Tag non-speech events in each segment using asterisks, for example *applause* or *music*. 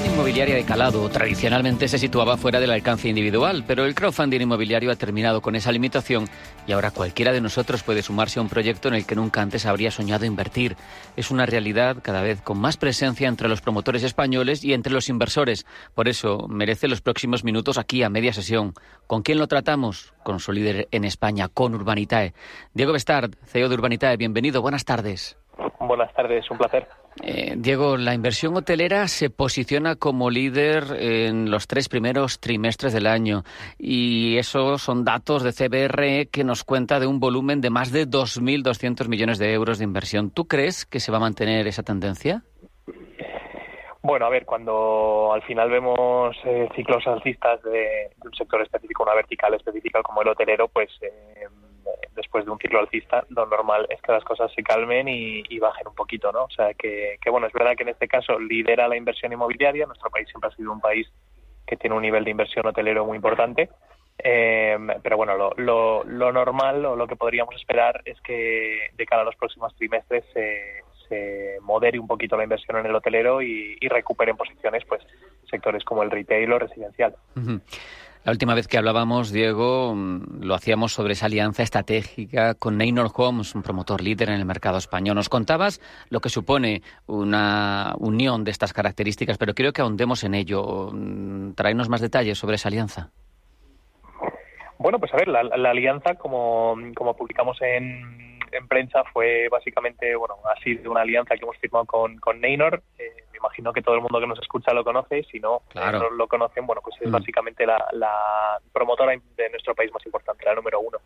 Inversión inmobiliaria de calado tradicionalmente se situaba fuera del alcance individual, pero el crowdfunding inmobiliario ha terminado con esa limitación y ahora cualquiera de nosotros puede sumarse a un proyecto en el que nunca antes habría soñado invertir. Es una realidad cada vez con más presencia entre los promotores españoles y entre los inversores. Por eso merece los próximos minutos aquí a media sesión. ¿Con quién lo tratamos? Con su líder en España, con Urbanitae. Diego Bestard, CEO de Urbanitae, bienvenido. Buenas tardes. Buenas tardes, un placer. Eh, Diego, la inversión hotelera se posiciona como líder en los tres primeros trimestres del año y esos son datos de CBR que nos cuenta de un volumen de más de 2.200 millones de euros de inversión. ¿Tú crees que se va a mantener esa tendencia? Bueno, a ver, cuando al final vemos eh, ciclos alcistas de, de, un sector específico, una vertical específica como el hotelero, pues eh, después de un ciclo alcista, lo normal es que las cosas se calmen y, bajen un poquito, ¿no? O sea, que, que, bueno, es verdad que en este caso lidera la inversión inmobiliaria. Nuestro país siempre ha sido un país que tiene un nivel de inversión hotelero muy importante. Eh, pero bueno, lo, lo, lo, normal o lo que podríamos esperar es que de cara a los próximos trimestres se, modere un poquito la inversión en el hotelero y, recuperen posiciones, pues, sectores como el retail o residencial. Uh. La última vez que hablábamos, Diego, mm, lo hacíamos sobre esa alianza estratégica con Neynor Homes, un promotor líder en el mercado español. Nos contabas lo que supone una unión de estas características, pero quiero que ahondemos en ello. Mm, Traernos más detalles sobre esa alianza. Bueno, pues a ver, la, la alianza, como, como publicamos en, en, prensa, fue básicamente, bueno, ha sido una alianza que hemos firmado con, con Neynor. Eh, me imagino que todo el mundo que nos escucha lo conoce, si no, claro. no lo conocen, bueno, pues es mm. básicamente la, la, promotora de nuestro país más importante, la número uno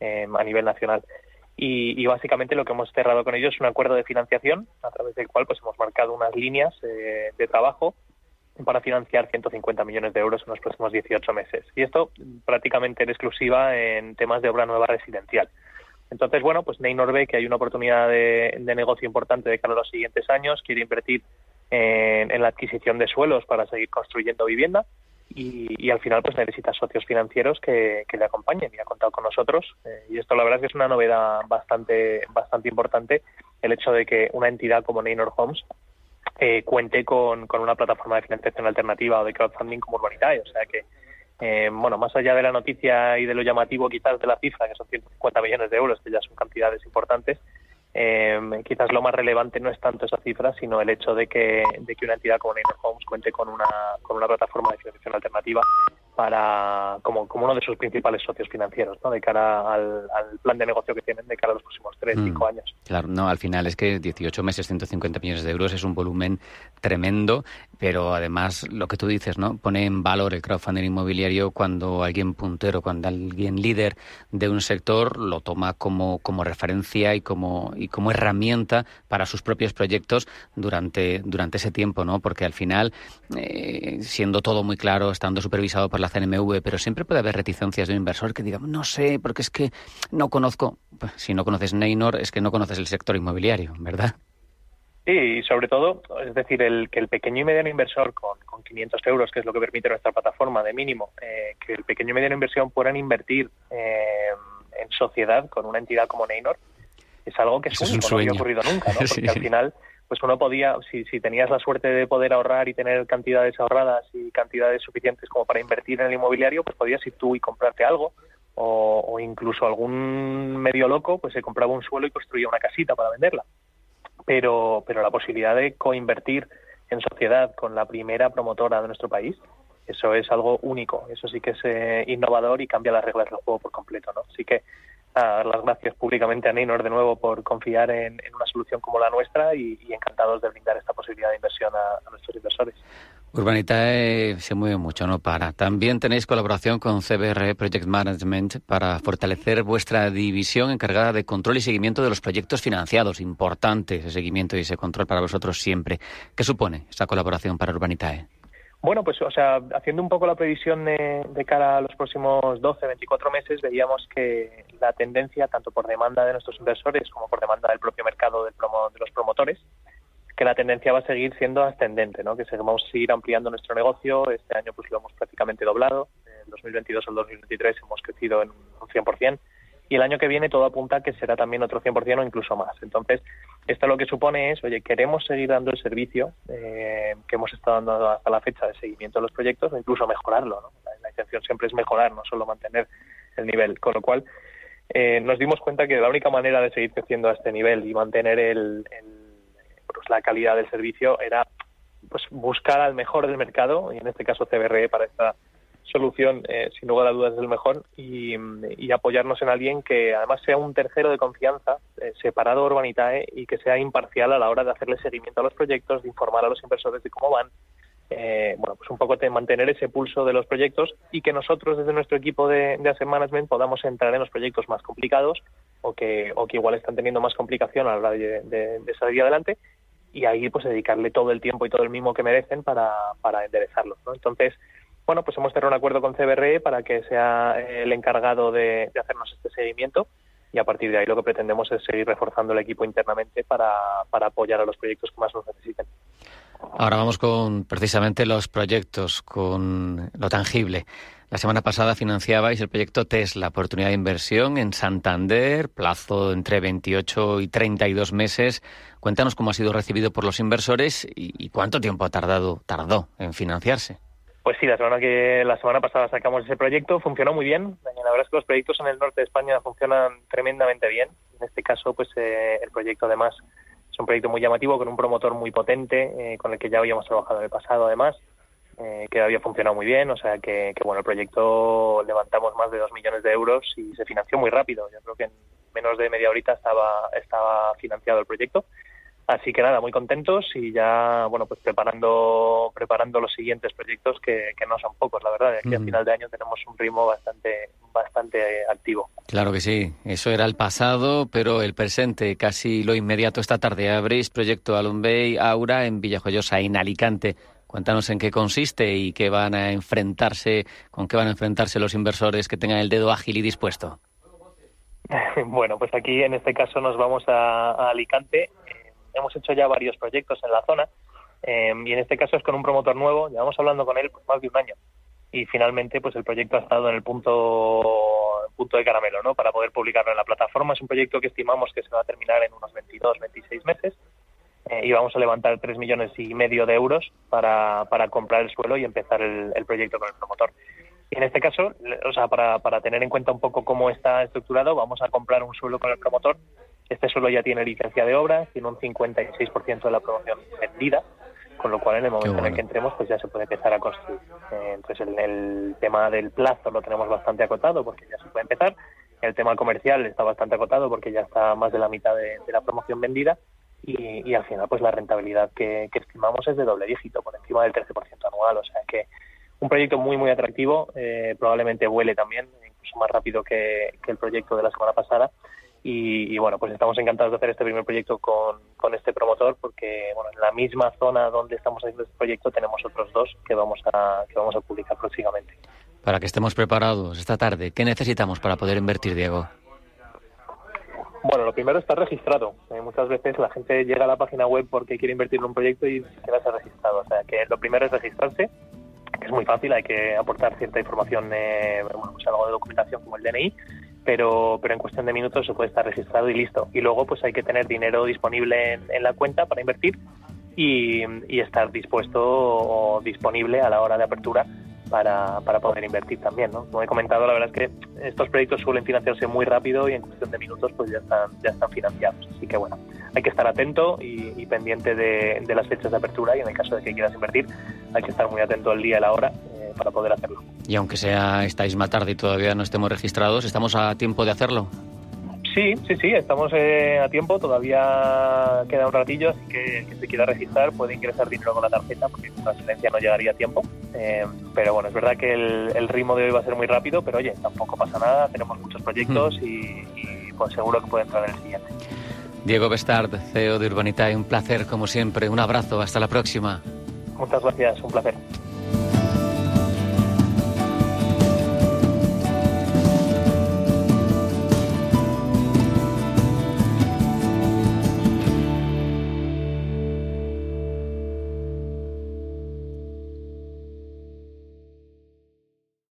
eh, a nivel nacional. Y, y, básicamente lo que hemos cerrado con ellos es un acuerdo de financiación a través del cual pues hemos marcado unas líneas eh, de trabajo para financiar 150 millones de euros en los próximos 18 meses. Y esto prácticamente en exclusiva en temas de obra nueva residencial. Entonces, bueno, pues Neynor ve que hay una oportunidad de, de, negocio importante de cara a los siguientes años, quiere invertir en, la adquisición de suelos para seguir construyendo vivienda y, al final pues necesita socios financieros que, que le acompañen y ha contado con nosotros. Eh, y esto la verdad es que es una novedad bastante, bastante importante, el hecho de que una entidad como Neynor Homes eh, cuente con, con, una plataforma de financiación alternativa o de crowdfunding como Urbanitae. O sea que, eh, bueno, más allá de la noticia y de lo llamativo quizás de la cifra, que son 150 millones de euros, que ya son cantidades importantes, eh, quizás lo más relevante no es tanto esa cifra, sino el hecho de que, de que una entidad como Neynor Homes cuente con una, con una plataforma de financiación alternativa para como, como uno de sus principales socios financieros, ¿no? De cara al, al, plan de negocio que tienen de cara a los próximos 3, 5 mm, años. Claro, no, al final es que 18 meses, 150 millones de euros es un volumen tremendo, pero además lo que tú dices, ¿no? Pone en valor el crowdfunding inmobiliario cuando alguien puntero, cuando alguien líder de un sector lo toma como, como referencia y como, y como herramienta para sus propios proyectos durante, durante ese tiempo, ¿no? Porque al final, eh, siendo todo muy claro, estando supervisado por la CNMV, pero siempre puede haber reticencias de un inversor que diga, no sé, porque es que no conozco. Pues, si no conoces Neynor, es que no conoces el sector inmobiliario, ¿verdad? Sí, y sobre todo, es decir, el que el pequeño y mediano inversor con, con 500 euros, que es lo que permite nuestra plataforma de mínimo, eh, que el pequeño y mediano inversión puedan invertir eh, en sociedad con una entidad como Neynor, es algo que es, Eso único, es un no había ocurrido nunca, ¿no? *laughs* Porque sí. al final pues uno podía, si, si tenías la suerte de poder ahorrar y tener cantidades ahorradas y cantidades suficientes como para invertir en el inmobiliario, pues podías ir tú y comprarte algo. O, o incluso algún medio loco, pues se compraba un suelo y construía una casita para venderla. Pero, pero la posibilidad de coinvertir en sociedad con la primera promotora de nuestro país, eso es algo único. Eso sí que es eh, innovador y cambia las reglas del juego por completo, ¿no? Así que a dar las gracias públicamente a Neynor de nuevo por confiar en, una solución como la nuestra y, encantados de brindar esta posibilidad de inversión a nuestros inversores. Urbanitae se mueve mucho, no para. También tenéis colaboración con CBR Project Management para fortalecer vuestra división encargada de control y seguimiento de los proyectos financiados. Importante ese seguimiento y ese control para vosotros siempre. ¿Qué supone esta colaboración para Urbanitae? Bueno, pues, o sea, haciendo un poco la previsión de, de, cara a los próximos 12, 24 meses, veíamos que la tendencia, tanto por demanda de nuestros inversores como por demanda del propio mercado de los promotores, que la tendencia va a seguir siendo ascendente, ¿no? que vamos a seguir ampliando nuestro negocio. Este año pues lo hemos prácticamente doblado. En 2022 al 2023 hemos crecido en un 100% y el año que viene todo apunta a que será también otro 100% o incluso más. Entonces, esto lo que supone es, oye, queremos seguir dando el servicio eh, que hemos estado dando hasta la fecha de seguimiento de los proyectos o incluso mejorarlo. ¿no? La, intención siempre es mejorar, no solo mantener el nivel. Con lo cual, eh, nos dimos cuenta que la única manera de seguir creciendo a este nivel y mantener el, pues, la calidad del servicio era pues buscar al mejor del mercado, y en este caso CBRE para esta solución, eh, sin lugar a dudas, es el mejor y, apoyarnos en alguien que además sea un tercero de confianza, eh, separado Urbanitae y que sea imparcial a la hora de hacerle seguimiento a los proyectos, de informar a los inversores de cómo van. Eh, bueno, pues un poco de mantener ese pulso de los proyectos y que nosotros desde nuestro equipo de, de Asset Management podamos entrar en los proyectos más complicados o que, o que igual están teniendo más complicación a la hora de, de, salir adelante y ahí pues dedicarle todo el tiempo y todo el mimo que merecen para, para enderezarlos. ¿no? Entonces, bueno, pues hemos cerrado un acuerdo con CBRE para que sea el encargado de, hacernos este seguimiento y a partir de ahí lo que pretendemos es seguir reforzando el equipo internamente para, para apoyar a los proyectos que más nos necesiten. Ahora vamos con precisamente los proyectos, con lo tangible. La semana pasada financiabais el proyecto Tesla, oportunidad de inversión en Santander, plazo entre 28 y 32 meses. Cuéntanos cómo ha sido recibido por los inversores y, cuánto tiempo ha tardado, tardó en financiarse. Pues sí, la semana que la semana pasada sacamos ese proyecto, funcionó muy bien. La verdad es que los proyectos en el norte de España funcionan tremendamente bien. En este caso, pues eh, el proyecto además es un proyecto muy llamativo con un promotor muy potente, eh, con el que ya habíamos trabajado en el pasado además, eh, que había funcionado muy bien. O sea que, bueno, el proyecto levantamos más de dos millones de euros y se financió muy rápido. Yo creo que en menos de media horita estaba estaba financiado el proyecto Así que nada, muy contentos y ya, bueno, pues preparando preparando los siguientes proyectos que, no son pocos, la verdad. Aquí a final de año tenemos un ritmo bastante bastante activo. Claro que sí, eso era el pasado, pero el presente, casi lo inmediato esta tarde. Abrís proyecto Alumbey Aura en Villajoyosa, en Alicante. Cuéntanos en qué consiste y qué van a enfrentarse, con qué van a enfrentarse los inversores que tengan el dedo ágil y dispuesto. *laughs* Bueno, pues aquí en este caso nos vamos a Alicante hemos hecho ya varios proyectos en la zona em, y en este caso es con un promotor nuevo, llevamos hablando con él por más de un año y finalmente pues el proyecto ha estado en el punto punto de caramelo ¿no? para poder publicarlo en la plataforma. Es un proyecto que estimamos que se va a terminar en unos 22, 26 meses eh, y vamos a levantar 3 millones y medio de euros para, para comprar el suelo y empezar el, el proyecto con el promotor. Y en este caso, o sea, para, para tener en cuenta un poco cómo está estructurado, vamos a comprar un suelo con el promotor este suelo ya tiene licencia de obra, tiene un 56% de la promoción vendida, con lo cual en el momento en el que entremos pues ya se puede empezar a construir. Eh, entonces el, el, tema del plazo lo tenemos bastante acotado porque ya se puede empezar. El tema comercial está bastante acotado porque ya está más de la mitad de, la promoción vendida y, y, al final pues la rentabilidad que, estimamos es de doble dígito, por encima del 13% anual. O sea que un proyecto muy muy atractivo, eh, probablemente vuele también, incluso más rápido que, el proyecto de la semana pasada y, bueno, pues estamos encantados de hacer este primer proyecto con, con, este promotor porque bueno, en la misma zona donde estamos haciendo este proyecto tenemos otros dos que vamos a, que vamos a publicar próximamente. Para que estemos preparados esta tarde, ¿qué necesitamos para poder invertir, Diego? Bueno, lo primero es estar registrado. Muchas veces la gente llega a la página web porque quiere invertir en un proyecto y se queda registrado. O sea, que lo primero es registrarse, que es muy fácil, hay que aportar cierta información, eh, bueno, pues algo de documentación como el DNI, pero, pero en cuestión de minutos se puede estar registrado y listo. Y luego pues hay que tener dinero disponible en, la cuenta para invertir y, y, estar dispuesto o disponible a la hora de apertura para, para poder invertir también. ¿no? Como he comentado, la verdad es que estos proyectos suelen financiarse muy rápido y en cuestión de minutos pues ya están, ya están financiados. Así que bueno, hay que estar atento y, pendiente de, las fechas de apertura y en el caso de que quieras invertir hay que estar muy atento al día y la hora para poder hacerlo. Y aunque sea estáis más tarde y todavía no estemos registrados, ¿estamos a tiempo de hacerlo? Sí, sí, sí, estamos eh, a tiempo, todavía queda un ratillo, así que quien se quiera registrar puede ingresar dinero con la tarjeta porque la transferencia no llegaría a tiempo. Eh, pero bueno, es verdad que el, ritmo de hoy va a ser muy rápido, pero oye, tampoco pasa nada, tenemos muchos proyectos hmm. y, pues seguro que puede entrar en el siguiente. Diego Bestard, CEO de Urbanitae, un placer como siempre, un abrazo, hasta la próxima. Muchas gracias, un placer.